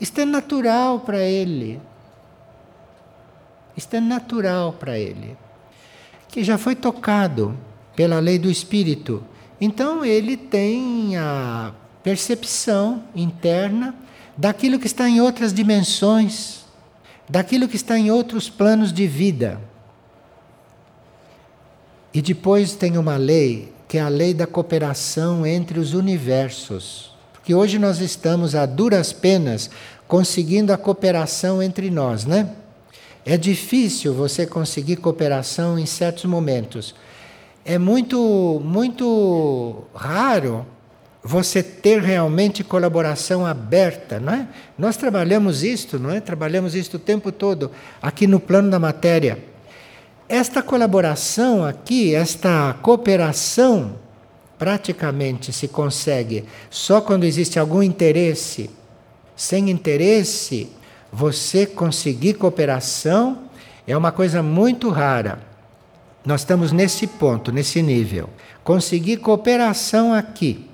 Isto é natural para ele. Isto é natural para ele. Que já foi tocado pela lei do espírito. Então ele tem a percepção interna daquilo que está em outras dimensões, daquilo que está em outros planos de vida. E depois tem uma lei que é a lei da cooperação entre os universos. Porque hoje nós estamos a duras penas conseguindo a cooperação entre nós, né? É difícil você conseguir cooperação em certos momentos. É muito muito raro você ter realmente colaboração aberta, não é? Nós trabalhamos isto, não é? Trabalhamos isto o tempo todo aqui no plano da matéria. Esta colaboração aqui, esta cooperação, praticamente se consegue só quando existe algum interesse. Sem interesse, você conseguir cooperação é uma coisa muito rara. Nós estamos nesse ponto, nesse nível. Conseguir cooperação aqui.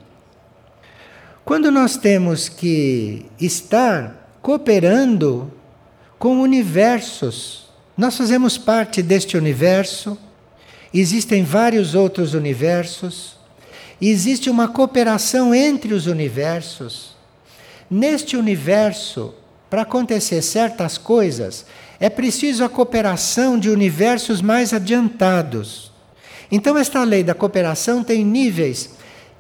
Quando nós temos que estar cooperando com universos nós fazemos parte deste universo, existem vários outros universos, existe uma cooperação entre os universos. Neste universo, para acontecer certas coisas, é preciso a cooperação de universos mais adiantados. Então, esta lei da cooperação tem níveis,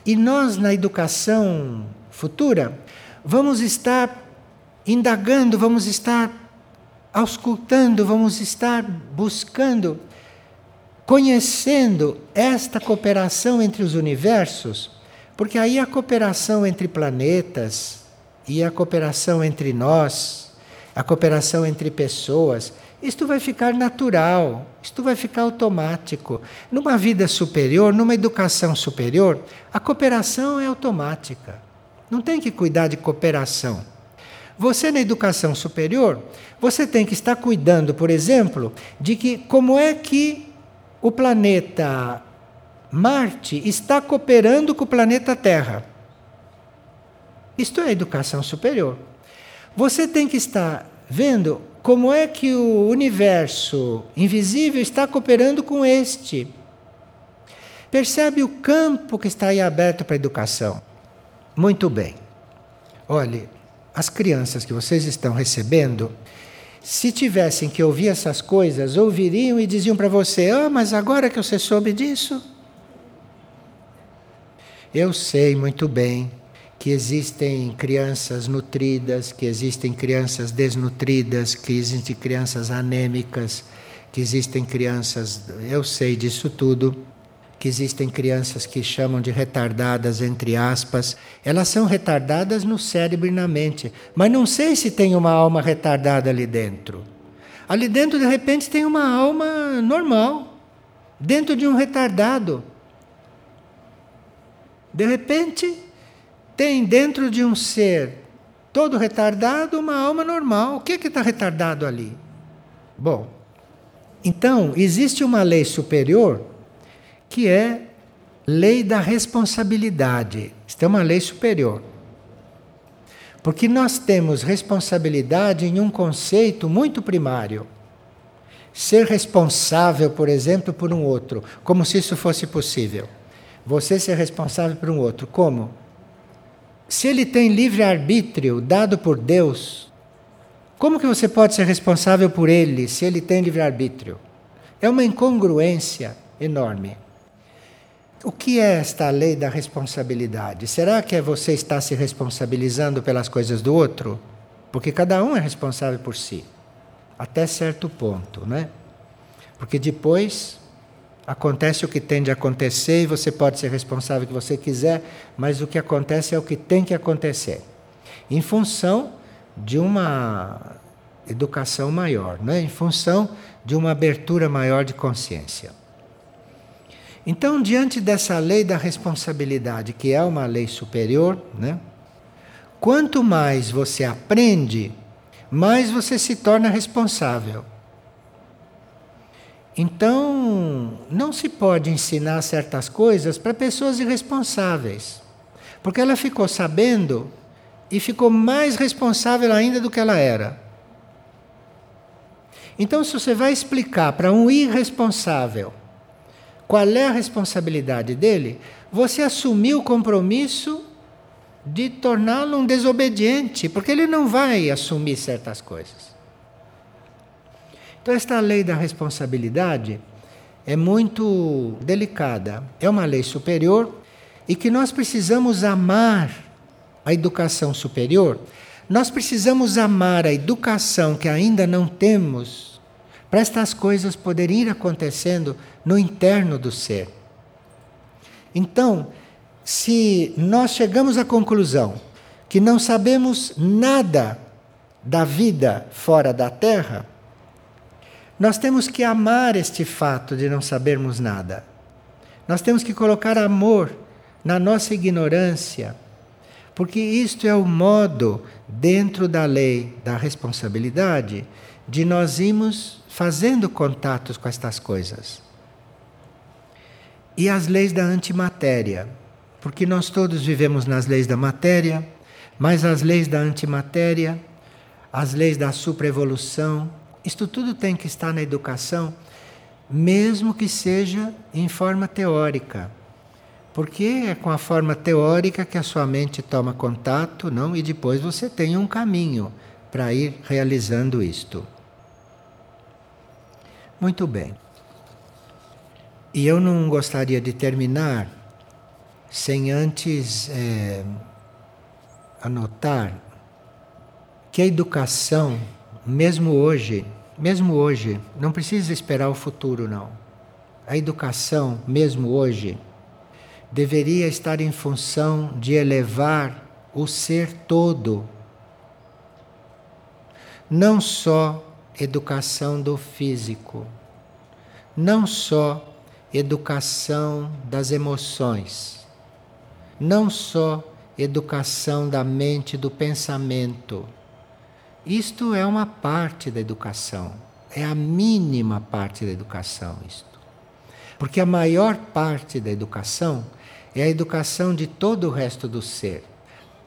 e nós, na educação futura, vamos estar indagando, vamos estar auscultando, vamos estar buscando, conhecendo esta cooperação entre os universos, porque aí a cooperação entre planetas e a cooperação entre nós, a cooperação entre pessoas, isto vai ficar natural, isto vai ficar automático. Numa vida superior, numa educação superior, a cooperação é automática. Não tem que cuidar de cooperação. Você na educação superior, você tem que estar cuidando, por exemplo, de que como é que o planeta Marte está cooperando com o planeta Terra. Isto é educação superior. Você tem que estar vendo como é que o universo invisível está cooperando com este. Percebe o campo que está aí aberto para a educação? Muito bem. Olhe, as crianças que vocês estão recebendo, se tivessem que ouvir essas coisas, ouviriam e diziam para você: Ah, mas agora que você soube disso? Eu sei muito bem que existem crianças nutridas, que existem crianças desnutridas, que existem crianças anêmicas, que existem crianças. Eu sei disso tudo que existem crianças que chamam de retardadas, entre aspas. Elas são retardadas no cérebro e na mente, mas não sei se tem uma alma retardada ali dentro. Ali dentro, de repente, tem uma alma normal, dentro de um retardado. De repente, tem dentro de um ser todo retardado uma alma normal. O que é que está retardado ali? Bom, então existe uma lei superior que é lei da responsabilidade. Isto é uma lei superior. Porque nós temos responsabilidade em um conceito muito primário. Ser responsável, por exemplo, por um outro, como se isso fosse possível. Você ser responsável por um outro, como? Se ele tem livre-arbítrio dado por Deus, como que você pode ser responsável por ele se ele tem livre-arbítrio? É uma incongruência enorme. O que é esta lei da responsabilidade? Será que é você estar se responsabilizando pelas coisas do outro? Porque cada um é responsável por si, até certo ponto, né? Porque depois acontece o que tem de acontecer e você pode ser responsável que você quiser, mas o que acontece é o que tem que acontecer. Em função de uma educação maior, né? em função de uma abertura maior de consciência. Então, diante dessa lei da responsabilidade, que é uma lei superior, né? quanto mais você aprende, mais você se torna responsável. Então, não se pode ensinar certas coisas para pessoas irresponsáveis, porque ela ficou sabendo e ficou mais responsável ainda do que ela era. Então, se você vai explicar para um irresponsável qual é a responsabilidade dele? Você assumiu o compromisso de torná-lo um desobediente, porque ele não vai assumir certas coisas. Então, esta lei da responsabilidade é muito delicada. É uma lei superior e que nós precisamos amar a educação superior. Nós precisamos amar a educação que ainda não temos para estas coisas poderem ir acontecendo no interno do ser. Então, se nós chegamos à conclusão que não sabemos nada da vida fora da Terra, nós temos que amar este fato de não sabermos nada. Nós temos que colocar amor na nossa ignorância, porque isto é o modo, dentro da lei da responsabilidade, de nós irmos fazendo contatos com estas coisas. E as leis da antimatéria, porque nós todos vivemos nas leis da matéria, mas as leis da antimatéria, as leis da supraevolução, isto tudo tem que estar na educação, mesmo que seja em forma teórica. Porque é com a forma teórica que a sua mente toma contato, não? E depois você tem um caminho para ir realizando isto. Muito bem. E eu não gostaria de terminar sem antes é, anotar que a educação, mesmo hoje, mesmo hoje, não precisa esperar o futuro, não. A educação, mesmo hoje, deveria estar em função de elevar o ser todo. Não só educação do físico, não só educação das emoções, não só educação da mente, do pensamento. Isto é uma parte da educação, é a mínima parte da educação isto. Porque a maior parte da educação é a educação de todo o resto do ser.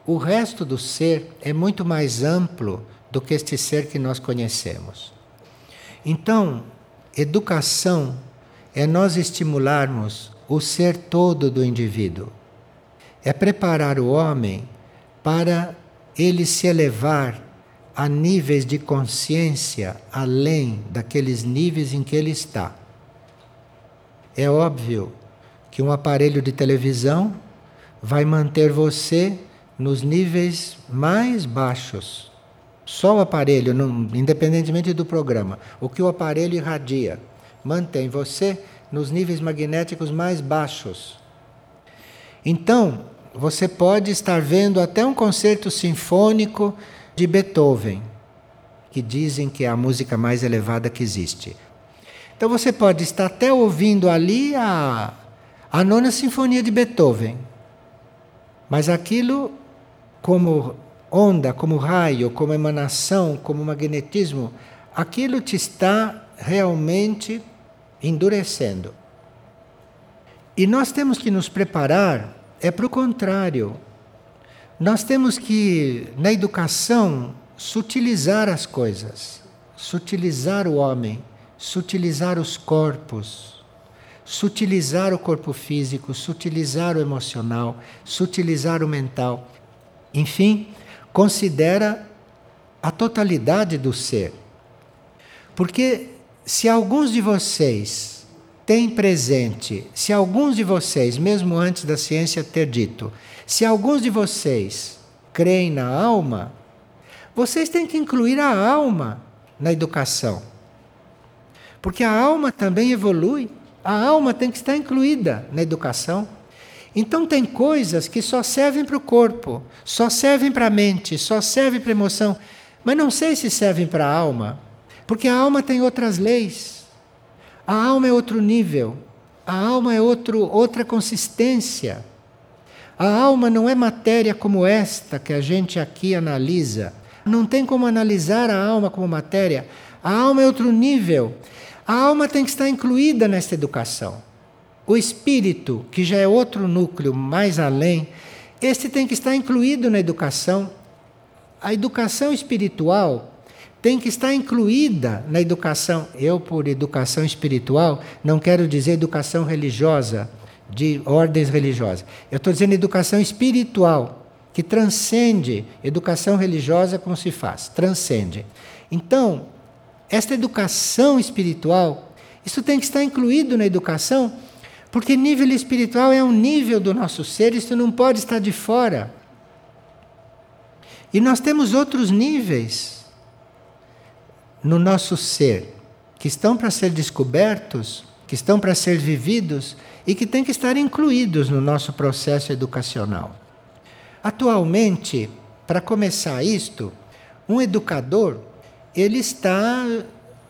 O resto do ser é muito mais amplo do que este ser que nós conhecemos. Então, educação é nós estimularmos o ser todo do indivíduo. É preparar o homem para ele se elevar a níveis de consciência além daqueles níveis em que ele está. É óbvio que um aparelho de televisão vai manter você nos níveis mais baixos só o aparelho, não, independentemente do programa, o que o aparelho irradia, mantém você nos níveis magnéticos mais baixos. Então, você pode estar vendo até um concerto sinfônico de Beethoven, que dizem que é a música mais elevada que existe. Então você pode estar até ouvindo ali a, a nona sinfonia de Beethoven. Mas aquilo, como onda, como raio, como emanação, como magnetismo, aquilo te está realmente endurecendo. E nós temos que nos preparar, é para o contrário. Nós temos que, na educação, sutilizar as coisas, sutilizar o homem, sutilizar os corpos, sutilizar o corpo físico, sutilizar o emocional, sutilizar o mental. Enfim, considera a totalidade do ser. Porque se alguns de vocês têm presente, se alguns de vocês, mesmo antes da ciência ter dito, se alguns de vocês creem na alma, vocês têm que incluir a alma na educação. Porque a alma também evolui, a alma tem que estar incluída na educação. Então, tem coisas que só servem para o corpo, só servem para a mente, só servem para a emoção, mas não sei se servem para a alma. Porque a alma tem outras leis. A alma é outro nível. A alma é outro, outra consistência. A alma não é matéria como esta que a gente aqui analisa. Não tem como analisar a alma como matéria. A alma é outro nível. A alma tem que estar incluída nesta educação. O espírito, que já é outro núcleo mais além, este tem que estar incluído na educação. A educação espiritual tem que estar incluída na educação. Eu, por educação espiritual, não quero dizer educação religiosa, de ordens religiosas. Eu estou dizendo educação espiritual, que transcende educação religiosa como se faz, transcende. Então, esta educação espiritual, isso tem que estar incluído na educação, porque nível espiritual é um nível do nosso ser, isso não pode estar de fora. E nós temos outros níveis no nosso ser, que estão para ser descobertos, que estão para ser vividos e que têm que estar incluídos no nosso processo educacional. Atualmente, para começar isto, um educador, ele está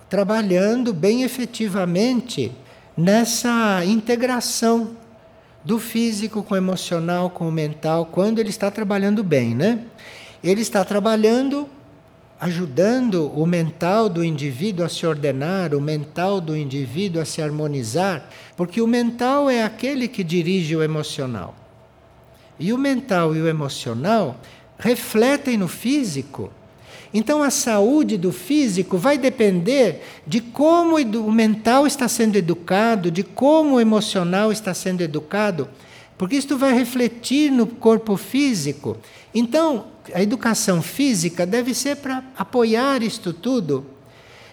trabalhando bem efetivamente nessa integração do físico com o emocional, com o mental, quando ele está trabalhando bem, né? Ele está trabalhando ajudando o mental do indivíduo a se ordenar, o mental do indivíduo a se harmonizar, porque o mental é aquele que dirige o emocional. E o mental e o emocional refletem no físico. Então a saúde do físico vai depender de como o mental está sendo educado, de como o emocional está sendo educado, porque isto vai refletir no corpo físico. Então, a educação física deve ser para apoiar isto tudo.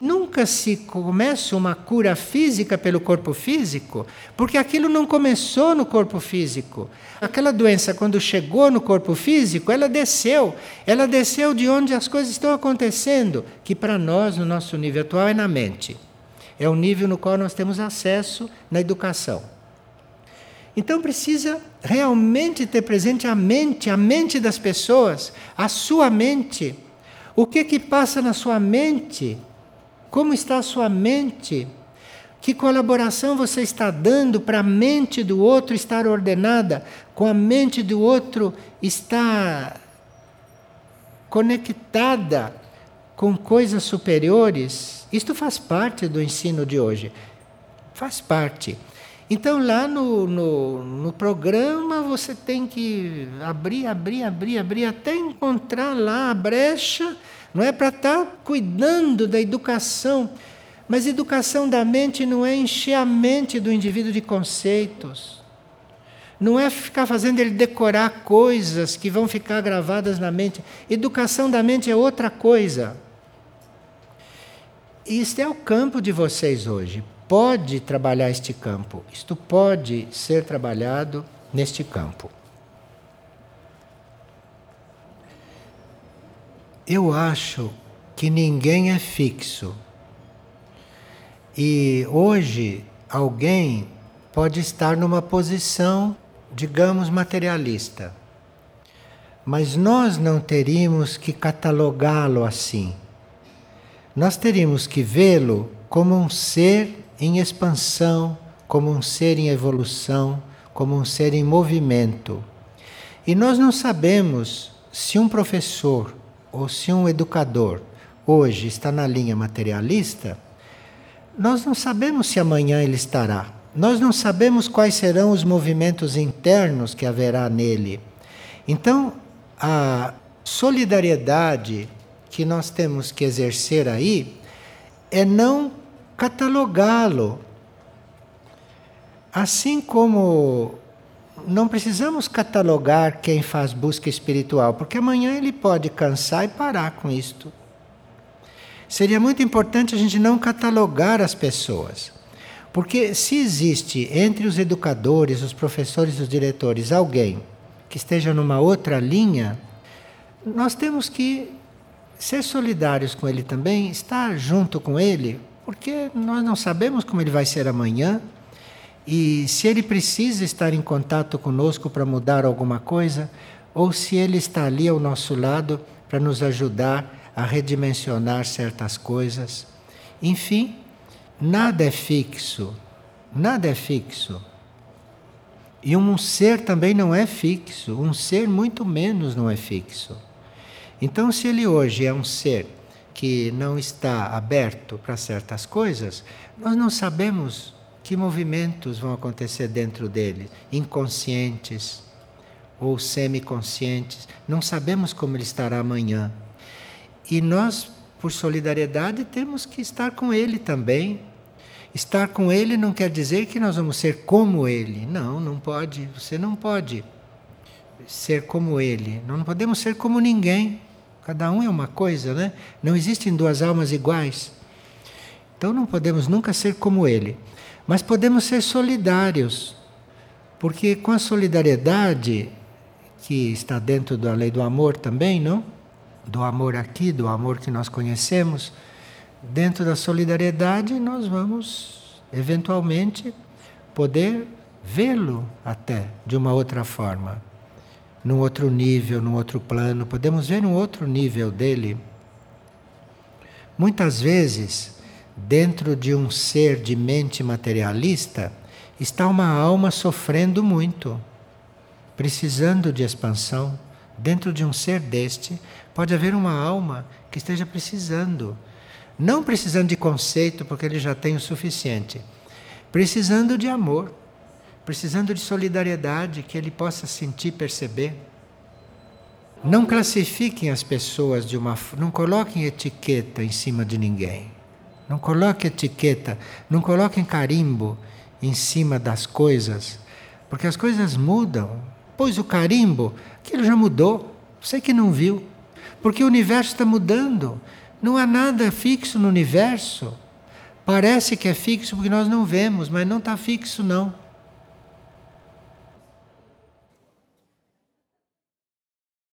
Nunca se começa uma cura física pelo corpo físico, porque aquilo não começou no corpo físico. Aquela doença, quando chegou no corpo físico, ela desceu. Ela desceu de onde as coisas estão acontecendo, que para nós, no nosso nível atual, é na mente. É o nível no qual nós temos acesso na educação. Então precisa realmente ter presente a mente, a mente das pessoas, a sua mente. O que que passa na sua mente? Como está a sua mente? Que colaboração você está dando para a mente do outro estar ordenada, com a mente do outro estar conectada com coisas superiores? Isto faz parte do ensino de hoje. Faz parte. Então, lá no, no, no, programa, você tem que abrir, abrir, abrir, abrir, até encontrar lá a brecha, não é para estar tá cuidando da educação. Mas educação da mente não é encher a mente do indivíduo de conceitos. Não é ficar fazendo ele decorar coisas que vão ficar gravadas na mente. Educação da mente é outra coisa. Isso é o campo de vocês hoje pode trabalhar este campo, isto pode ser trabalhado neste campo. Eu acho que ninguém é fixo. E hoje alguém pode estar numa posição, digamos, materialista. Mas nós não teríamos que catalogá-lo assim. Nós teríamos que vê-lo como um ser em expansão, como um ser em evolução, como um ser em movimento. E nós não sabemos se um professor ou se um educador hoje está na linha materialista, nós não sabemos se amanhã ele estará. Nós não sabemos quais serão os movimentos internos que haverá nele. Então, a solidariedade que nós temos que exercer aí é não catalogá-lo. Assim como não precisamos catalogar quem faz busca espiritual, porque amanhã ele pode cansar e parar com isto. Seria muito importante a gente não catalogar as pessoas. Porque se existe entre os educadores, os professores, os diretores alguém que esteja numa outra linha, nós temos que ser solidários com ele também, estar junto com ele, porque nós não sabemos como ele vai ser amanhã. E se ele precisa estar em contato conosco para mudar alguma coisa, ou se ele está ali ao nosso lado para nos ajudar a redimensionar certas coisas. Enfim, nada é fixo. Nada é fixo. E um ser também não é fixo, um ser muito menos não é fixo. Então, se ele hoje é um ser que não está aberto para certas coisas, nós não sabemos que movimentos vão acontecer dentro dele, inconscientes ou semiconscientes. Não sabemos como ele estará amanhã. E nós, por solidariedade, temos que estar com ele também. Estar com ele não quer dizer que nós vamos ser como ele. Não, não pode. Você não pode ser como ele. Nós não podemos ser como ninguém. Cada um é uma coisa, né? Não existem duas almas iguais. Então não podemos nunca ser como ele. Mas podemos ser solidários. Porque com a solidariedade, que está dentro da lei do amor também, não? do amor aqui, do amor que nós conhecemos, dentro da solidariedade nós vamos eventualmente poder vê-lo até de uma outra forma, num outro nível, num outro plano, podemos ver um outro nível dele. Muitas vezes, dentro de um ser de mente materialista, está uma alma sofrendo muito, precisando de expansão. Dentro de um ser deste, Pode haver uma alma que esteja precisando, não precisando de conceito, porque ele já tem o suficiente, precisando de amor, precisando de solidariedade que ele possa sentir, perceber. Não classifiquem as pessoas de uma, não coloquem etiqueta em cima de ninguém. Não coloquem etiqueta, não coloquem carimbo em cima das coisas, porque as coisas mudam. Pois o carimbo, aquilo já mudou. Você que não viu. Porque o universo está mudando. Não há nada fixo no universo. Parece que é fixo porque nós não vemos, mas não está fixo, não.